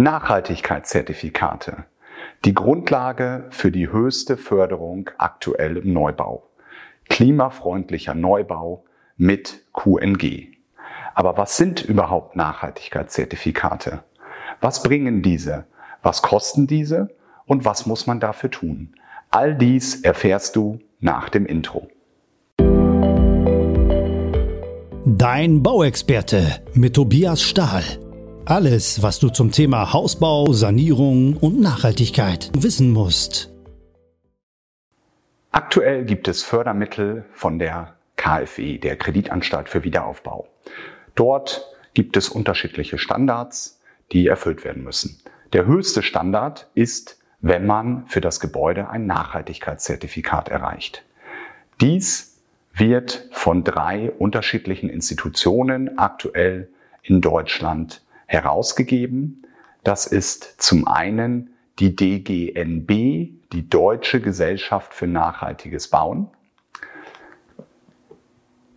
Nachhaltigkeitszertifikate. Die Grundlage für die höchste Förderung aktuell im Neubau. Klimafreundlicher Neubau mit QNG. Aber was sind überhaupt Nachhaltigkeitszertifikate? Was bringen diese? Was kosten diese? Und was muss man dafür tun? All dies erfährst du nach dem Intro. Dein Bauexperte mit Tobias Stahl. Alles, was du zum Thema Hausbau, Sanierung und Nachhaltigkeit wissen musst. Aktuell gibt es Fördermittel von der KfW, der Kreditanstalt für Wiederaufbau. Dort gibt es unterschiedliche Standards, die erfüllt werden müssen. Der höchste Standard ist, wenn man für das Gebäude ein Nachhaltigkeitszertifikat erreicht. Dies wird von drei unterschiedlichen Institutionen aktuell in Deutschland herausgegeben. Das ist zum einen die DGNB, die Deutsche Gesellschaft für nachhaltiges Bauen.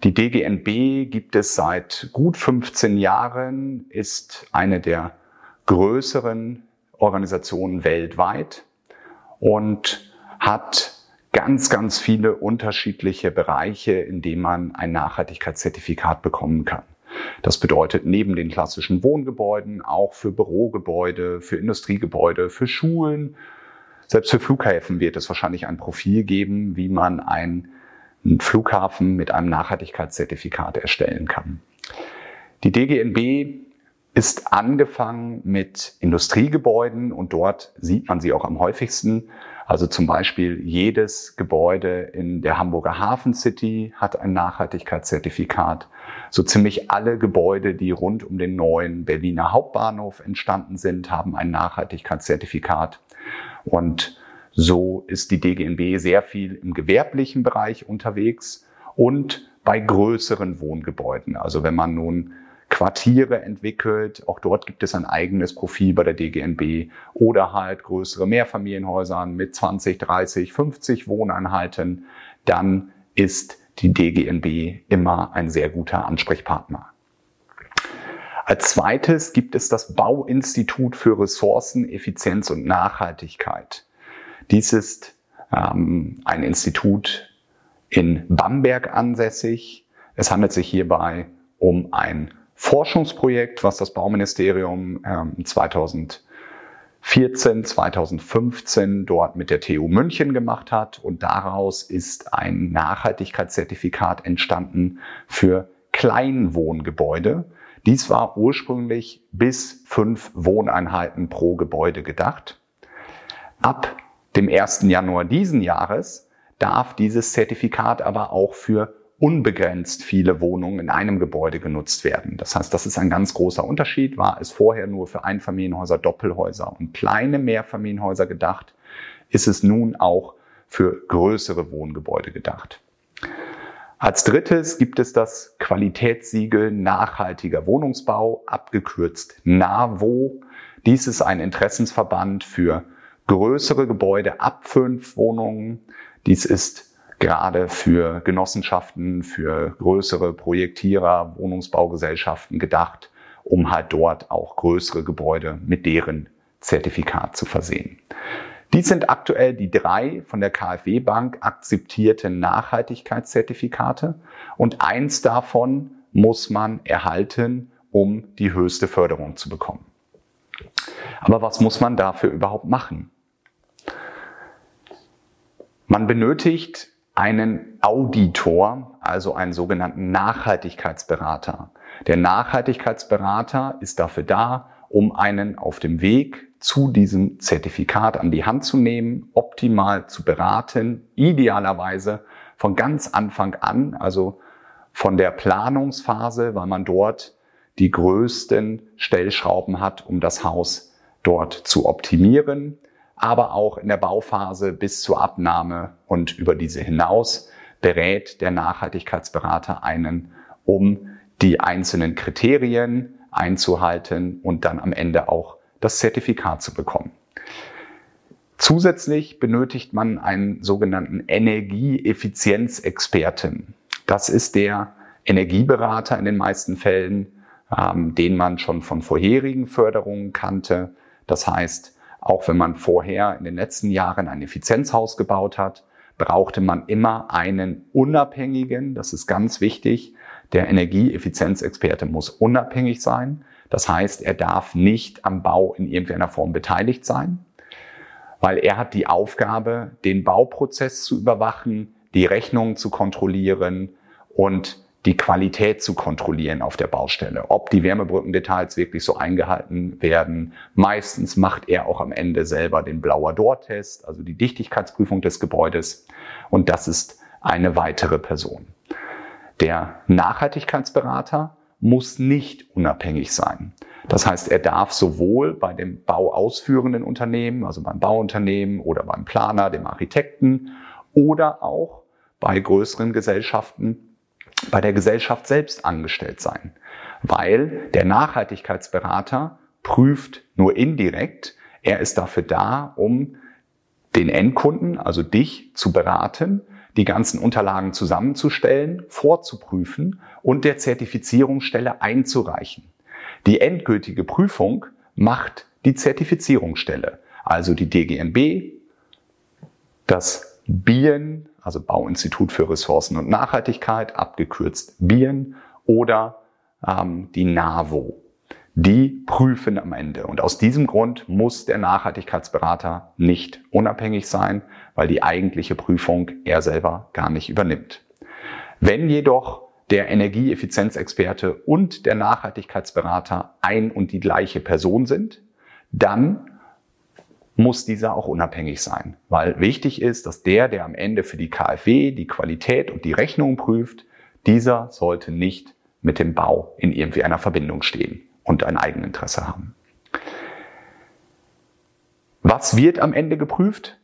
Die DGNB gibt es seit gut 15 Jahren, ist eine der größeren Organisationen weltweit und hat ganz, ganz viele unterschiedliche Bereiche, in denen man ein Nachhaltigkeitszertifikat bekommen kann. Das bedeutet neben den klassischen Wohngebäuden auch für Bürogebäude, für Industriegebäude, für Schulen, selbst für Flughäfen wird es wahrscheinlich ein Profil geben, wie man einen Flughafen mit einem Nachhaltigkeitszertifikat erstellen kann. Die DGNB ist angefangen mit Industriegebäuden und dort sieht man sie auch am häufigsten. Also zum Beispiel jedes Gebäude in der Hamburger Hafen City hat ein Nachhaltigkeitszertifikat. So ziemlich alle Gebäude, die rund um den neuen Berliner Hauptbahnhof entstanden sind, haben ein Nachhaltigkeitszertifikat. Und so ist die DGNB sehr viel im gewerblichen Bereich unterwegs und bei größeren Wohngebäuden. Also wenn man nun Quartiere entwickelt. Auch dort gibt es ein eigenes Profil bei der DGNB oder halt größere Mehrfamilienhäuser mit 20, 30, 50 Wohneinheiten. Dann ist die DGNB immer ein sehr guter Ansprechpartner. Als zweites gibt es das Bauinstitut für Ressourcen, Effizienz und Nachhaltigkeit. Dies ist ähm, ein Institut in Bamberg ansässig. Es handelt sich hierbei um ein Forschungsprojekt, was das Bauministerium ähm, 2014, 2015 dort mit der TU München gemacht hat. Und daraus ist ein Nachhaltigkeitszertifikat entstanden für Kleinwohngebäude. Dies war ursprünglich bis fünf Wohneinheiten pro Gebäude gedacht. Ab dem 1. Januar diesen Jahres darf dieses Zertifikat aber auch für unbegrenzt viele Wohnungen in einem Gebäude genutzt werden. Das heißt, das ist ein ganz großer Unterschied. War es vorher nur für Einfamilienhäuser, Doppelhäuser und kleine Mehrfamilienhäuser gedacht, ist es nun auch für größere Wohngebäude gedacht. Als drittes gibt es das Qualitätssiegel nachhaltiger Wohnungsbau, abgekürzt NAVO. Dies ist ein Interessensverband für größere Gebäude ab fünf Wohnungen. Dies ist gerade für Genossenschaften, für größere Projektierer, Wohnungsbaugesellschaften gedacht, um halt dort auch größere Gebäude mit deren Zertifikat zu versehen. Dies sind aktuell die drei von der KfW Bank akzeptierten Nachhaltigkeitszertifikate und eins davon muss man erhalten, um die höchste Förderung zu bekommen. Aber was muss man dafür überhaupt machen? Man benötigt einen Auditor, also einen sogenannten Nachhaltigkeitsberater. Der Nachhaltigkeitsberater ist dafür da, um einen auf dem Weg zu diesem Zertifikat an die Hand zu nehmen, optimal zu beraten, idealerweise von ganz Anfang an, also von der Planungsphase, weil man dort die größten Stellschrauben hat, um das Haus dort zu optimieren aber auch in der Bauphase bis zur Abnahme und über diese hinaus berät der Nachhaltigkeitsberater einen, um die einzelnen Kriterien einzuhalten und dann am Ende auch das Zertifikat zu bekommen. Zusätzlich benötigt man einen sogenannten Energieeffizienzexperten. Das ist der Energieberater in den meisten Fällen, ähm, den man schon von vorherigen Förderungen kannte, Das heißt, auch wenn man vorher in den letzten Jahren ein Effizienzhaus gebaut hat, brauchte man immer einen unabhängigen, das ist ganz wichtig, der Energieeffizienzexperte muss unabhängig sein. Das heißt, er darf nicht am Bau in irgendeiner Form beteiligt sein, weil er hat die Aufgabe, den Bauprozess zu überwachen, die Rechnungen zu kontrollieren und die Qualität zu kontrollieren auf der Baustelle, ob die Wärmebrückendetails wirklich so eingehalten werden. Meistens macht er auch am Ende selber den Blauer Door-Test, also die Dichtigkeitsprüfung des Gebäudes. Und das ist eine weitere Person. Der Nachhaltigkeitsberater muss nicht unabhängig sein. Das heißt, er darf sowohl bei dem bauausführenden Unternehmen, also beim Bauunternehmen oder beim Planer, dem Architekten oder auch bei größeren Gesellschaften bei der Gesellschaft selbst angestellt sein, weil der Nachhaltigkeitsberater prüft nur indirekt. Er ist dafür da, um den Endkunden, also dich, zu beraten, die ganzen Unterlagen zusammenzustellen, vorzuprüfen und der Zertifizierungsstelle einzureichen. Die endgültige Prüfung macht die Zertifizierungsstelle, also die DGNB, das BIEN, also Bauinstitut für Ressourcen und Nachhaltigkeit, abgekürzt BIEN, oder ähm, die NAVO. Die prüfen am Ende. Und aus diesem Grund muss der Nachhaltigkeitsberater nicht unabhängig sein, weil die eigentliche Prüfung er selber gar nicht übernimmt. Wenn jedoch der Energieeffizienzexperte und der Nachhaltigkeitsberater ein und die gleiche Person sind, dann muss dieser auch unabhängig sein. Weil wichtig ist, dass der, der am Ende für die KfW die Qualität und die Rechnung prüft, dieser sollte nicht mit dem Bau in irgendwie einer Verbindung stehen und ein Eigeninteresse haben. Was wird am Ende geprüft?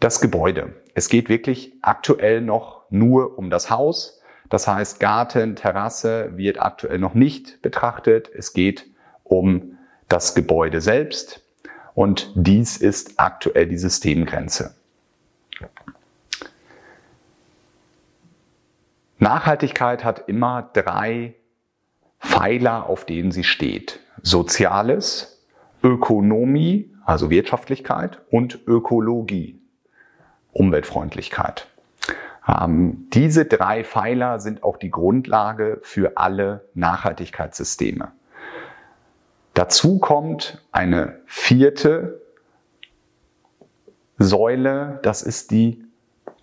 Das Gebäude. Es geht wirklich aktuell noch nur um das Haus. Das heißt, Garten, Terrasse wird aktuell noch nicht betrachtet. Es geht um das Gebäude selbst. Und dies ist aktuell die Systemgrenze. Nachhaltigkeit hat immer drei Pfeiler, auf denen sie steht. Soziales, Ökonomie, also Wirtschaftlichkeit und Ökologie, Umweltfreundlichkeit. Ähm, diese drei Pfeiler sind auch die Grundlage für alle Nachhaltigkeitssysteme. Dazu kommt eine vierte Säule, das ist die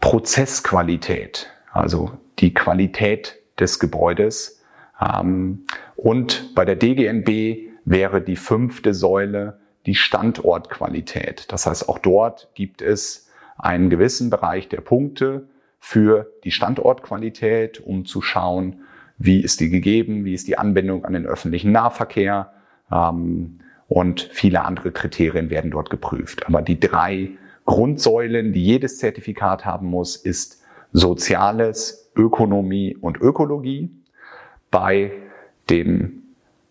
Prozessqualität, also die Qualität des Gebäudes. Ähm, und bei der DGNB wäre die fünfte Säule die Standortqualität. Das heißt, auch dort gibt es einen gewissen Bereich der Punkte für die Standortqualität, um zu schauen, wie ist die gegeben, wie ist die Anbindung an den öffentlichen Nahverkehr, und viele andere Kriterien werden dort geprüft. Aber die drei Grundsäulen, die jedes Zertifikat haben muss, ist Soziales, Ökonomie und Ökologie. Bei den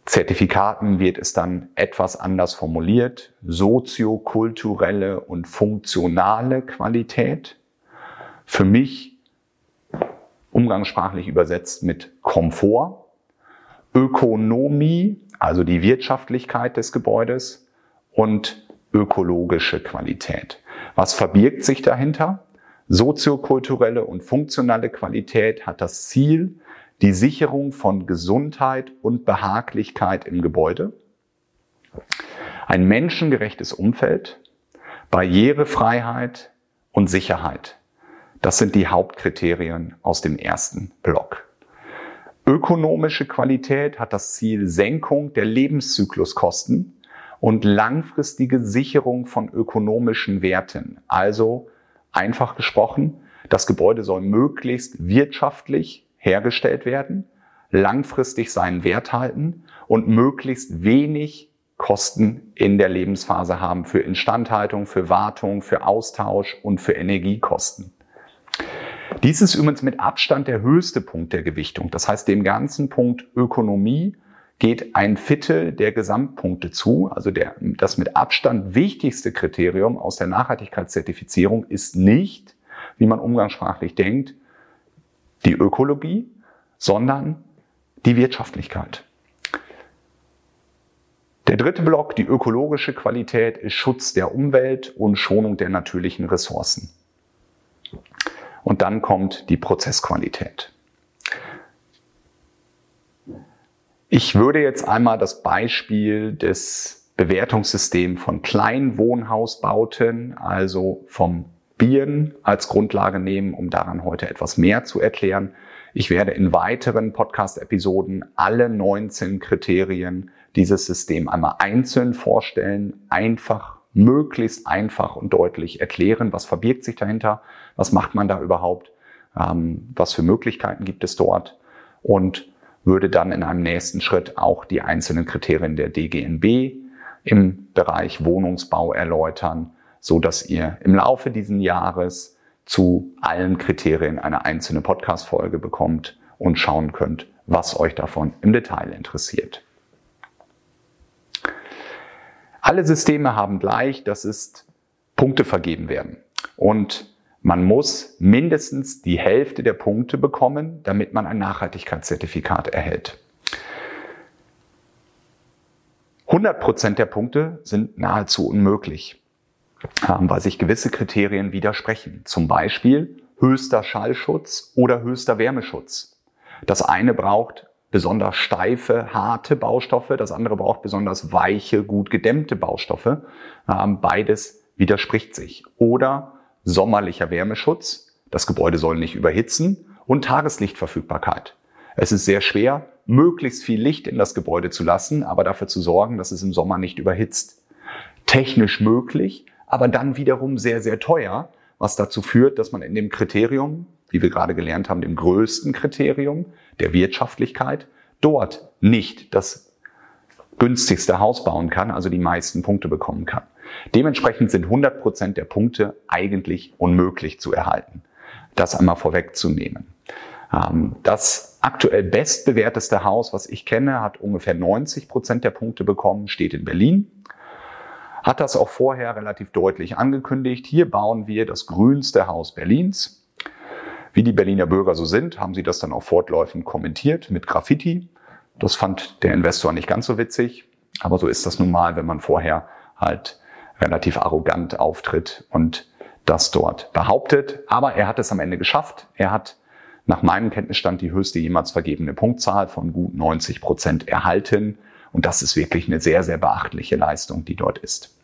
Zertifikaten wird es dann etwas anders formuliert. Soziokulturelle und funktionale Qualität. Für mich umgangssprachlich übersetzt mit Komfort. Ökonomie also die Wirtschaftlichkeit des Gebäudes und ökologische Qualität. Was verbirgt sich dahinter? Soziokulturelle und funktionale Qualität hat das Ziel, die Sicherung von Gesundheit und Behaglichkeit im Gebäude, ein menschengerechtes Umfeld, Barrierefreiheit und Sicherheit. Das sind die Hauptkriterien aus dem ersten Block. Ökonomische Qualität hat das Ziel Senkung der Lebenszykluskosten und langfristige Sicherung von ökonomischen Werten. Also einfach gesprochen, das Gebäude soll möglichst wirtschaftlich hergestellt werden, langfristig seinen Wert halten und möglichst wenig Kosten in der Lebensphase haben für Instandhaltung, für Wartung, für Austausch und für Energiekosten. Dies ist übrigens mit Abstand der höchste Punkt der Gewichtung. Das heißt, dem ganzen Punkt Ökonomie geht ein Viertel der Gesamtpunkte zu. Also der, das mit Abstand wichtigste Kriterium aus der Nachhaltigkeitszertifizierung ist nicht, wie man umgangssprachlich denkt, die Ökologie, sondern die Wirtschaftlichkeit. Der dritte Block, die ökologische Qualität, ist Schutz der Umwelt und Schonung der natürlichen Ressourcen. Und dann kommt die Prozessqualität. Ich würde jetzt einmal das Beispiel des Bewertungssystems von Kleinwohnhausbauten, also vom Bieren als Grundlage nehmen, um daran heute etwas mehr zu erklären. Ich werde in weiteren Podcast-Episoden alle 19 Kriterien dieses System einmal einzeln vorstellen, einfach, möglichst einfach und deutlich erklären, was verbirgt sich dahinter, was macht man da überhaupt, ähm, was für Möglichkeiten gibt es dort und würde dann in einem nächsten Schritt auch die einzelnen Kriterien der DGNB im Bereich Wohnungsbau erläutern, so dass ihr im Laufe dieses Jahres zu allen Kriterien eine einzelne Podcast-Folge bekommt und schauen könnt, was euch davon im Detail interessiert. Alle Systeme haben gleich, dass es Punkte vergeben werden. Und man muss mindestens die Hälfte der Punkte bekommen, damit man ein Nachhaltigkeitszertifikat erhält. 100 Prozent der Punkte sind nahezu unmöglich, ähm, weil sich gewisse Kriterien widersprechen. Zum Beispiel höchster Schallschutz oder höchster Wärmeschutz. Das eine braucht besonders steife, harte Baustoffe, das andere braucht besonders weiche, gut gedämmte Baustoffe. Ähm, beides widerspricht sich. Oder sommerlicher Wärmeschutz, das Gebäude soll nicht überhitzen und Tageslichtverfügbarkeit. Es ist sehr schwer, möglichst viel Licht in das Gebäude zu lassen, aber dafür zu sorgen, dass es im Sommer nicht überhitzt. Technisch möglich, aber dann wiederum sehr, sehr teuer, was dazu führt, dass man in dem Kriterium wie wir gerade gelernt haben, dem größten Kriterium der Wirtschaftlichkeit, dort nicht das günstigste Haus bauen kann, also die meisten Punkte bekommen kann. Dementsprechend sind 100 Prozent der Punkte eigentlich unmöglich zu erhalten. Das einmal vorwegzunehmen. Ähm, das aktuell bestbewerteste Haus, was ich kenne, hat ungefähr 90 Prozent der Punkte bekommen, steht in Berlin. Hat das auch vorher relativ deutlich angekündigt. Hier bauen wir das grünste Haus Berlins. Wie die Berliner Bürger so sind, haben sie das dann auch fortläufend kommentiert mit Graffiti. Das fand der Investor nicht ganz so witzig, aber so ist das nun mal, wenn man vorher halt relativ arrogant auftritt und das dort behauptet. Aber er hat es am Ende geschafft. Er hat nach meinem Kenntnisstand die höchste jemals vergebene Punktzahl von gut 90 Prozent erhalten. Und das ist wirklich eine sehr, sehr beachtliche Leistung, die dort ist.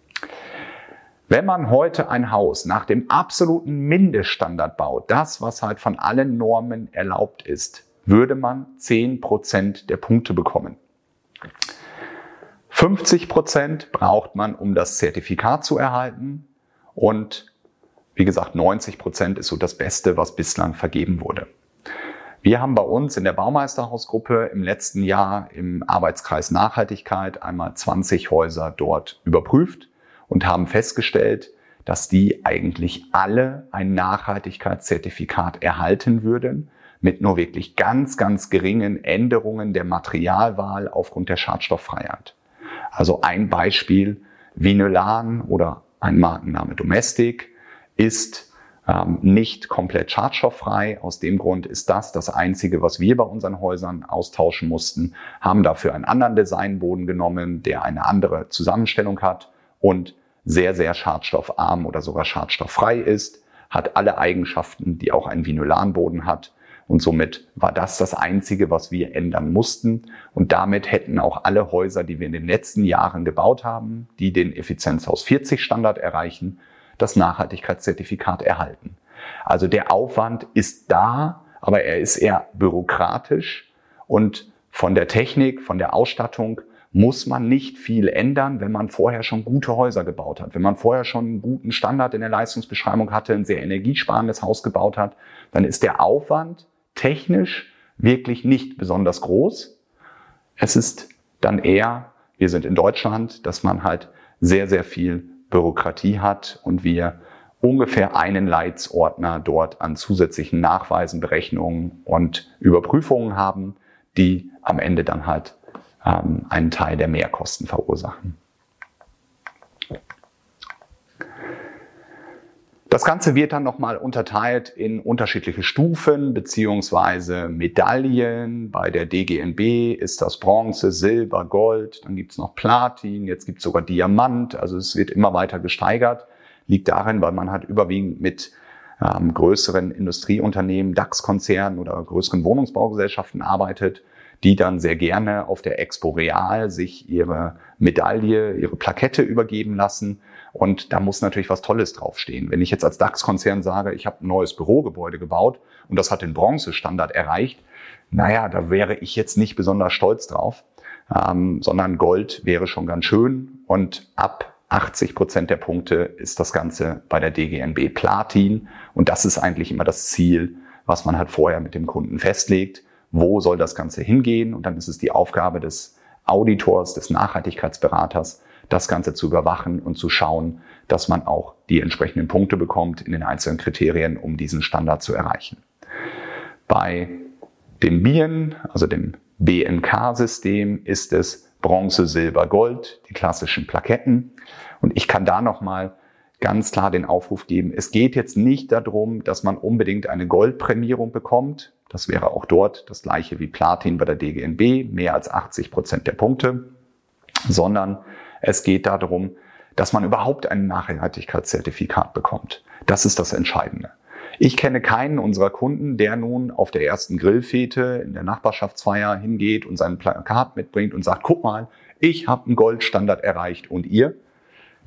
Wenn man heute ein Haus nach dem absoluten Mindeststandard baut, das, was halt von allen Normen erlaubt ist, würde man 10% der Punkte bekommen. 50% braucht man, um das Zertifikat zu erhalten. Und wie gesagt, 90% ist so das Beste, was bislang vergeben wurde. Wir haben bei uns in der Baumeisterhausgruppe im letzten Jahr im Arbeitskreis Nachhaltigkeit einmal 20 Häuser dort überprüft und haben festgestellt, dass die eigentlich alle ein Nachhaltigkeitszertifikat erhalten würden, mit nur wirklich ganz, ganz geringen Änderungen der Materialwahl aufgrund der Schadstofffreiheit. Also ein Beispiel, Vinylan oder ein Markenname Domestic ist ähm, nicht komplett schadstofffrei. Aus dem Grund ist das das Einzige, was wir bei unseren Häusern austauschen mussten, haben dafür einen anderen Designboden genommen, der eine andere Zusammenstellung hat und sehr, sehr schadstoffarm oder sogar schadstofffrei ist, hat alle Eigenschaften, die auch ein Vinylanboden hat. Und somit war das das Einzige, was wir ändern mussten. Und damit hätten auch alle Häuser, die wir in den letzten Jahren gebaut haben, die den Effizienzhaus 40 Standard erreichen, das Nachhaltigkeitszertifikat erhalten. Also der Aufwand ist da, aber er ist eher bürokratisch und von der Technik, von der Ausstattung muss man nicht viel ändern, wenn man vorher schon gute Häuser gebaut hat. Wenn man vorher schon einen guten Standard in der Leistungsbeschreibung hatte, ein sehr energiesparendes Haus gebaut hat, dann ist der Aufwand technisch wirklich nicht besonders groß. Es ist dann eher, wir sind in Deutschland, dass man halt sehr, sehr viel Bürokratie hat und wir ungefähr einen Leitsordner dort an zusätzlichen Nachweisen, Berechnungen und Überprüfungen haben, die am Ende dann halt ähm, einen Teil der Mehrkosten verursachen. Das Ganze wird dann nochmal unterteilt in unterschiedliche Stufen beziehungsweise Medaillen. Bei der DGNB ist das Bronze, Silber, Gold, dann gibt's noch Platin, jetzt gibt's sogar Diamant. Also es wird immer weiter gesteigert. Liegt darin, weil man hat überwiegend mit ähm, größeren Industrieunternehmen, DAX-Konzernen oder größeren Wohnungsbaugesellschaften arbeitet, die dann sehr gerne auf der Expo Real sich ihre Medaille, ihre Plakette übergeben lassen. Und da muss natürlich was Tolles draufstehen. Wenn ich jetzt als DAX-Konzern sage, ich habe ein neues Bürogebäude gebaut und das hat den Bronzestandard erreicht, naja, da wäre ich jetzt nicht besonders stolz drauf, ähm, sondern Gold wäre schon ganz schön. Und ab 80 Prozent der Punkte ist das Ganze bei der DGNB Platin. Und das ist eigentlich immer das Ziel, was man halt vorher mit dem Kunden festlegt. Wo soll das Ganze hingehen? Und dann ist es die Aufgabe des Auditors, des Nachhaltigkeitsberaters, das Ganze zu überwachen und zu schauen, dass man auch die entsprechenden Punkte bekommt in den einzelnen Kriterien, um diesen Standard zu erreichen. Bei dem BIEN, also dem BNK-System, ist es Bronze, Silber, Gold, die klassischen Plaketten. Und ich kann da nochmal ganz klar den Aufruf geben, es geht jetzt nicht darum, dass man unbedingt eine Goldprämierung bekommt. Das wäre auch dort das gleiche wie Platin bei der DGNB, mehr als 80 Prozent der Punkte, sondern es geht darum, dass man überhaupt ein Nachhaltigkeitszertifikat bekommt. Das ist das Entscheidende. Ich kenne keinen unserer Kunden, der nun auf der ersten Grillfete in der Nachbarschaftsfeier hingeht und sein Plakat mitbringt und sagt, guck mal, ich habe einen Goldstandard erreicht und ihr?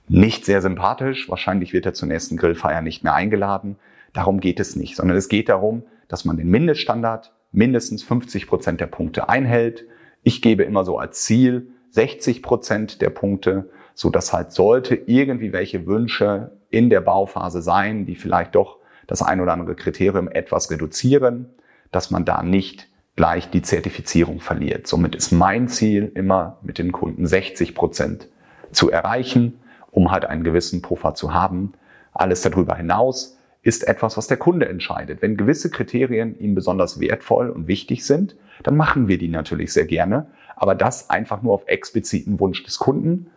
Nicht sehr sympathisch. Wahrscheinlich wird er zur nächsten Grillfeier nicht mehr eingeladen. Darum geht es nicht, sondern es geht darum, dass man den Mindeststandard mindestens 50 Prozent der Punkte einhält. Ich gebe immer so als Ziel 60 Prozent der Punkte, so dass halt sollte irgendwie welche Wünsche in der Bauphase sein, die vielleicht doch das ein oder andere Kriterium etwas reduzieren, dass man da nicht gleich die Zertifizierung verliert. Somit ist mein Ziel immer mit den Kunden 60 Prozent zu erreichen, um halt einen gewissen Puffer zu haben. Alles darüber hinaus ist etwas, was der Kunde entscheidet. Wenn gewisse Kriterien ihm besonders wertvoll und wichtig sind, dann machen wir die natürlich sehr gerne. Aber das einfach nur auf expliziten Wunsch des Kunden.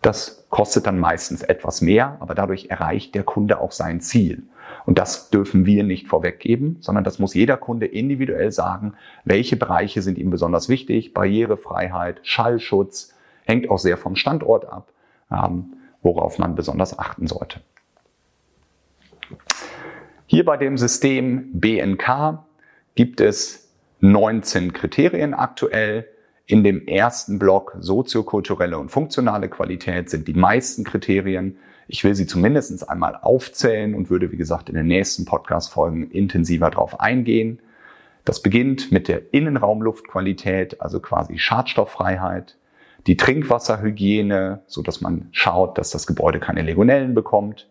Das kostet dann meistens etwas mehr, aber dadurch erreicht der Kunde auch sein Ziel. Und das dürfen wir nicht vorweggeben, sondern das muss jeder Kunde individuell sagen, welche Bereiche sind ihm besonders wichtig. Barrierefreiheit, Schallschutz, hängt auch sehr vom Standort ab, ähm, worauf man besonders achten sollte. Hier bei dem System BNK gibt es 19 Kriterien aktuell. In dem ersten Block soziokulturelle und funktionale Qualität sind die meisten Kriterien. Ich will sie zumindest einmal aufzählen und würde, wie gesagt, in den nächsten Podcast-Folgen intensiver darauf eingehen. Das beginnt mit der Innenraumluftqualität, also quasi Schadstofffreiheit, die Trinkwasserhygiene, so dass man schaut, dass das Gebäude keine Legionellen bekommt,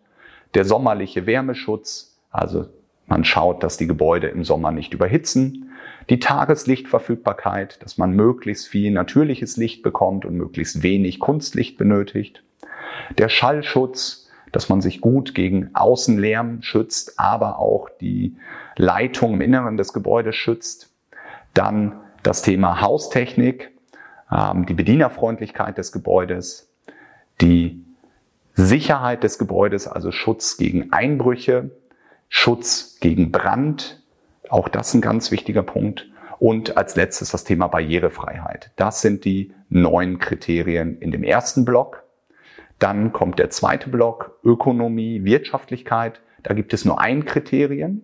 der sommerliche Wärmeschutz, also man schaut, dass die Gebäude im Sommer nicht überhitzen. Die Tageslichtverfügbarkeit, dass man möglichst viel natürliches Licht bekommt und möglichst wenig Kunstlicht benötigt. Der Schallschutz, dass man sich gut gegen Außenlärm schützt, aber auch die Leitung im Inneren des Gebäudes schützt. Dann das Thema Haustechnik, ähm, die Bedienerfreundlichkeit des Gebäudes, die Sicherheit des Gebäudes, also Schutz gegen Einbrüche, Schutz gegen Brand, auch das ein ganz wichtiger Punkt. Und als letztes das Thema Barrierefreiheit. Das sind die neun Kriterien in dem ersten Block. Dann kommt der zweite Block, Ökonomie, Wirtschaftlichkeit. Da gibt es nur ein Kriterium.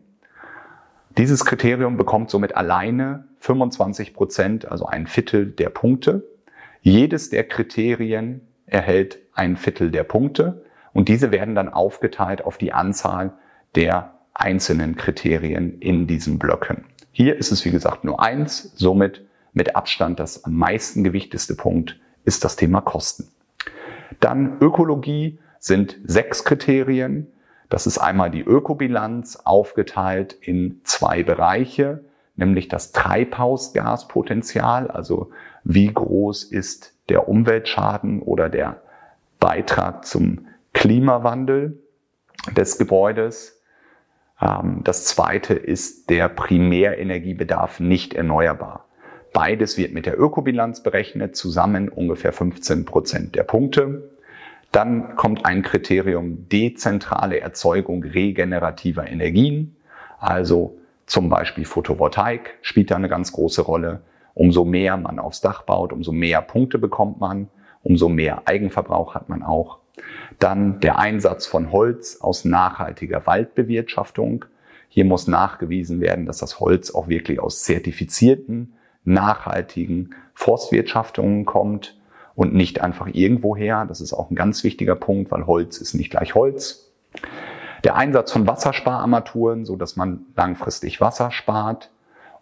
Dieses Kriterium bekommt somit alleine 25 Prozent, also ein Viertel der Punkte. Jedes der Kriterien erhält ein Viertel der Punkte und diese werden dann aufgeteilt auf die Anzahl der einzelnen Kriterien in diesen Blöcken. Hier ist es, wie gesagt, nur eins. Somit mit Abstand das am meisten gewichteste Punkt ist das Thema Kosten. Dann Ökologie sind sechs Kriterien. Das ist einmal die Ökobilanz aufgeteilt in zwei Bereiche, nämlich das Treibhausgaspotenzial, also wie groß ist der Umweltschaden oder der Beitrag zum Klimawandel des Gebäudes das zweite ist der Primärenergiebedarf nicht erneuerbar. Beides wird mit der Ökobilanz berechnet, zusammen ungefähr 15 Prozent der Punkte. Dann kommt ein Kriterium dezentrale Erzeugung regenerativer Energien, also zum Beispiel Photovoltaik spielt da eine ganz große Rolle. Umso mehr man aufs Dach baut, umso mehr Punkte bekommt man, umso mehr Eigenverbrauch hat man auch. Dann der Einsatz von Holz aus nachhaltiger Waldbewirtschaftung. Hier muss nachgewiesen werden, dass das Holz auch wirklich aus zertifizierten, nachhaltigen Forstwirtschaftungen kommt und nicht einfach irgendwoher. Das ist auch ein ganz wichtiger Punkt, weil Holz ist nicht gleich Holz. Der Einsatz von Wasserspararmaturen, so dass man langfristig Wasser spart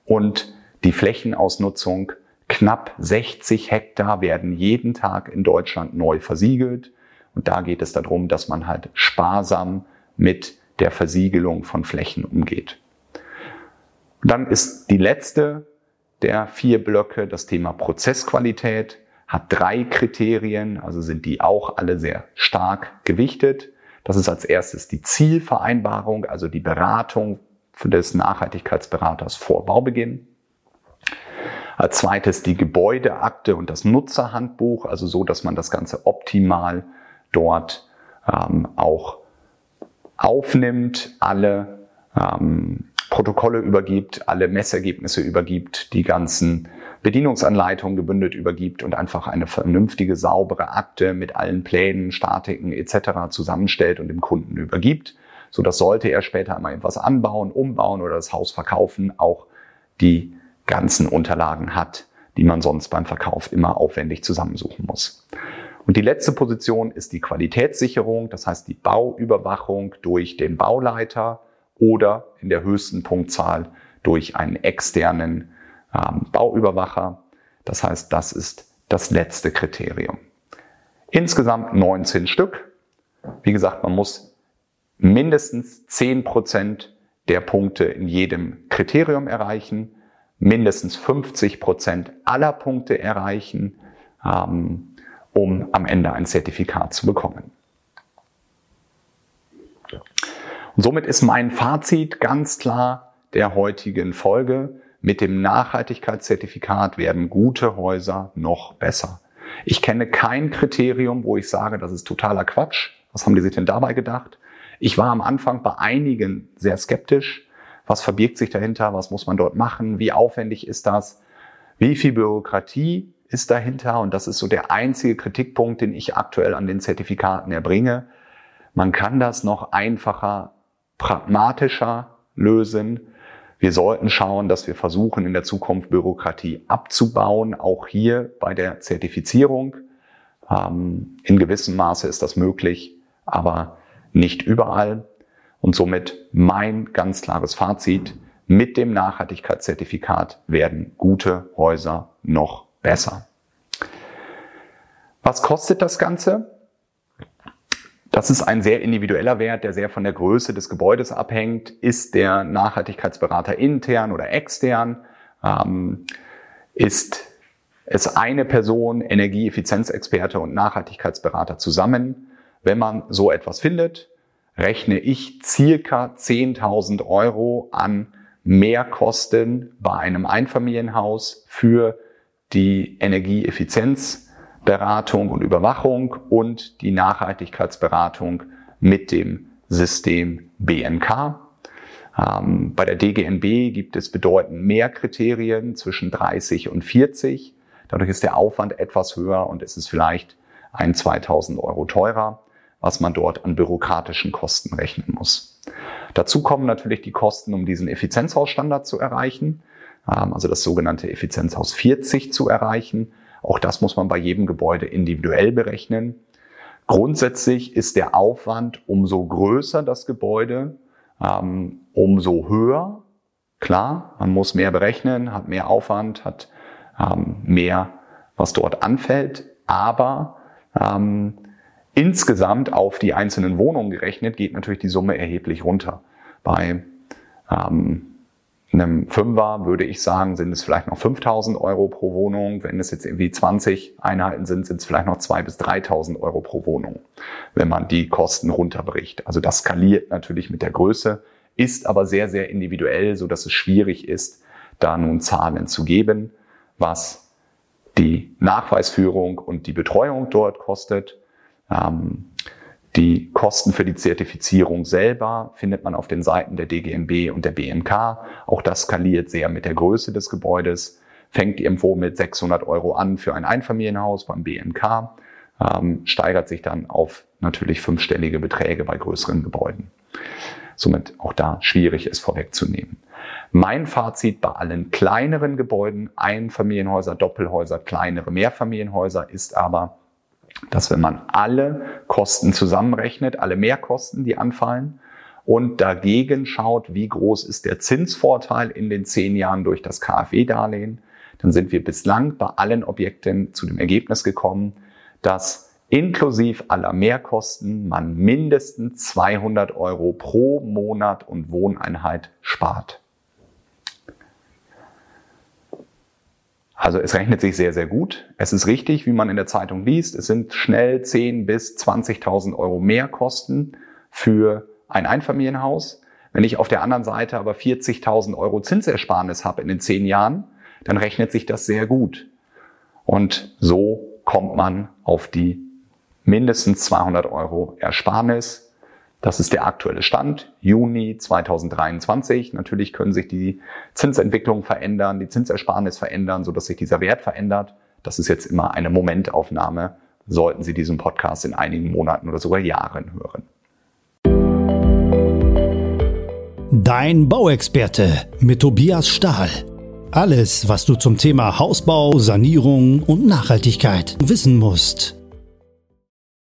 und die Flächenausnutzung. Knapp 60 Hektar werden jeden Tag in Deutschland neu versiegelt. Und da geht es darum, dass man halt sparsam mit der Versiegelung von Flächen umgeht. Und dann ist die letzte der vier Blöcke das Thema Prozessqualität, hat drei Kriterien, also sind die auch alle sehr stark gewichtet. Das ist als erstes die Zielvereinbarung, also die Beratung des Nachhaltigkeitsberaters vor Baubeginn. Als zweites die Gebäudeakte und das Nutzerhandbuch, also so, dass man das Ganze optimal dort ähm, auch aufnimmt, alle ähm, Protokolle übergibt, alle Messergebnisse übergibt, die ganzen Bedienungsanleitungen gebündelt übergibt und einfach eine vernünftige, saubere Akte mit allen Plänen, Statiken etc. zusammenstellt und dem Kunden übergibt, so dass sollte er später einmal etwas anbauen, umbauen oder das Haus verkaufen, auch die ganzen Unterlagen hat, die man sonst beim Verkauf immer aufwendig zusammensuchen muss. Und die letzte Position ist die Qualitätssicherung, das heißt die Bauüberwachung durch den Bauleiter oder in der höchsten Punktzahl durch einen externen ähm, Bauüberwacher. Das heißt, das ist das letzte Kriterium. Insgesamt 19 Stück. Wie gesagt, man muss mindestens 10 Prozent der Punkte in jedem Kriterium erreichen mindestens 50 Prozent aller Punkte erreichen, ähm, um am Ende ein Zertifikat zu bekommen. Und somit ist mein Fazit ganz klar der heutigen Folge. Mit dem Nachhaltigkeitszertifikat werden gute Häuser noch besser. Ich kenne kein Kriterium, wo ich sage, das ist totaler Quatsch. Was haben die sich denn dabei gedacht? Ich war am Anfang bei einigen sehr skeptisch, was verbirgt sich dahinter? Was muss man dort machen? Wie aufwendig ist das? Wie viel Bürokratie ist dahinter? Und das ist so der einzige Kritikpunkt, den ich aktuell an den Zertifikaten erbringe. Man kann das noch einfacher, pragmatischer lösen. Wir sollten schauen, dass wir versuchen, in der Zukunft Bürokratie abzubauen, auch hier bei der Zertifizierung. Ähm, in gewissem Maße ist das möglich, aber nicht überall. Und somit mein ganz klares Fazit, mit dem Nachhaltigkeitszertifikat werden gute Häuser noch besser. Was kostet das Ganze? Das ist ein sehr individueller Wert, der sehr von der Größe des Gebäudes abhängt. Ist der Nachhaltigkeitsberater intern oder extern? Ähm, ist es eine Person, Energieeffizienzexperte und Nachhaltigkeitsberater zusammen? Wenn man so etwas findet, rechne ich circa 10.000 Euro an Mehrkosten bei einem Einfamilienhaus für die Energieeffizienzberatung und Überwachung und die Nachhaltigkeitsberatung mit dem System BNK. Ähm, bei der DGNB gibt es bedeutend mehr Kriterien zwischen 30 und 40. Dadurch ist der Aufwand etwas höher und es ist vielleicht ein 2000 Euro teurer was man dort an bürokratischen Kosten rechnen muss. Dazu kommen natürlich die Kosten, um diesen Effizienzhausstandard zu erreichen, also das sogenannte Effizienzhaus 40 zu erreichen. Auch das muss man bei jedem Gebäude individuell berechnen. Grundsätzlich ist der Aufwand umso größer das Gebäude, ähm, umso höher. Klar, man muss mehr berechnen, hat mehr Aufwand, hat ähm, mehr, was dort anfällt. Aber Insgesamt auf die einzelnen Wohnungen gerechnet geht natürlich die Summe erheblich runter. Bei ähm, einem Fünfer würde ich sagen, sind es vielleicht noch 5000 Euro pro Wohnung. Wenn es jetzt irgendwie 20 Einheiten sind, sind es vielleicht noch 2.000 bis 3.000 Euro pro Wohnung, wenn man die Kosten runterbricht. Also das skaliert natürlich mit der Größe, ist aber sehr, sehr individuell, so dass es schwierig ist, da nun Zahlen zu geben, was die Nachweisführung und die Betreuung dort kostet. Ähm, die Kosten für die Zertifizierung selber findet man auf den Seiten der DGNB und der BMK. Auch das skaliert sehr mit der Größe des Gebäudes. Fängt irgendwo mit 600 Euro an für ein Einfamilienhaus beim BMK, ähm, steigert sich dann auf natürlich fünfstellige Beträge bei größeren Gebäuden. Somit auch da schwierig es vorwegzunehmen. Mein Fazit bei allen kleineren Gebäuden, Einfamilienhäuser, Doppelhäuser, kleinere Mehrfamilienhäuser ist aber, dass wenn man alle Kosten zusammenrechnet, alle Mehrkosten, die anfallen, und dagegen schaut, wie groß ist der Zinsvorteil in den zehn Jahren durch das KfW-Darlehen, dann sind wir bislang bei allen Objekten zu dem Ergebnis gekommen, dass inklusive aller Mehrkosten man mindestens 200 Euro pro Monat und Wohneinheit spart. Also es rechnet sich sehr, sehr gut. Es ist richtig, wie man in der Zeitung liest. Es sind schnell 10 bis 20.000 Euro mehr Kosten für ein Einfamilienhaus. Wenn ich auf der anderen Seite aber 40.000 Euro Zinsersparnis habe in den 10 Jahren, dann rechnet sich das sehr gut. Und so kommt man auf die mindestens 200 Euro Ersparnis das ist der aktuelle Stand, Juni 2023. Natürlich können sich die Zinsentwicklungen verändern, die Zinsersparnis verändern, sodass sich dieser Wert verändert. Das ist jetzt immer eine Momentaufnahme, sollten Sie diesen Podcast in einigen Monaten oder sogar Jahren hören. Dein Bauexperte mit Tobias Stahl. Alles, was du zum Thema Hausbau, Sanierung und Nachhaltigkeit wissen musst.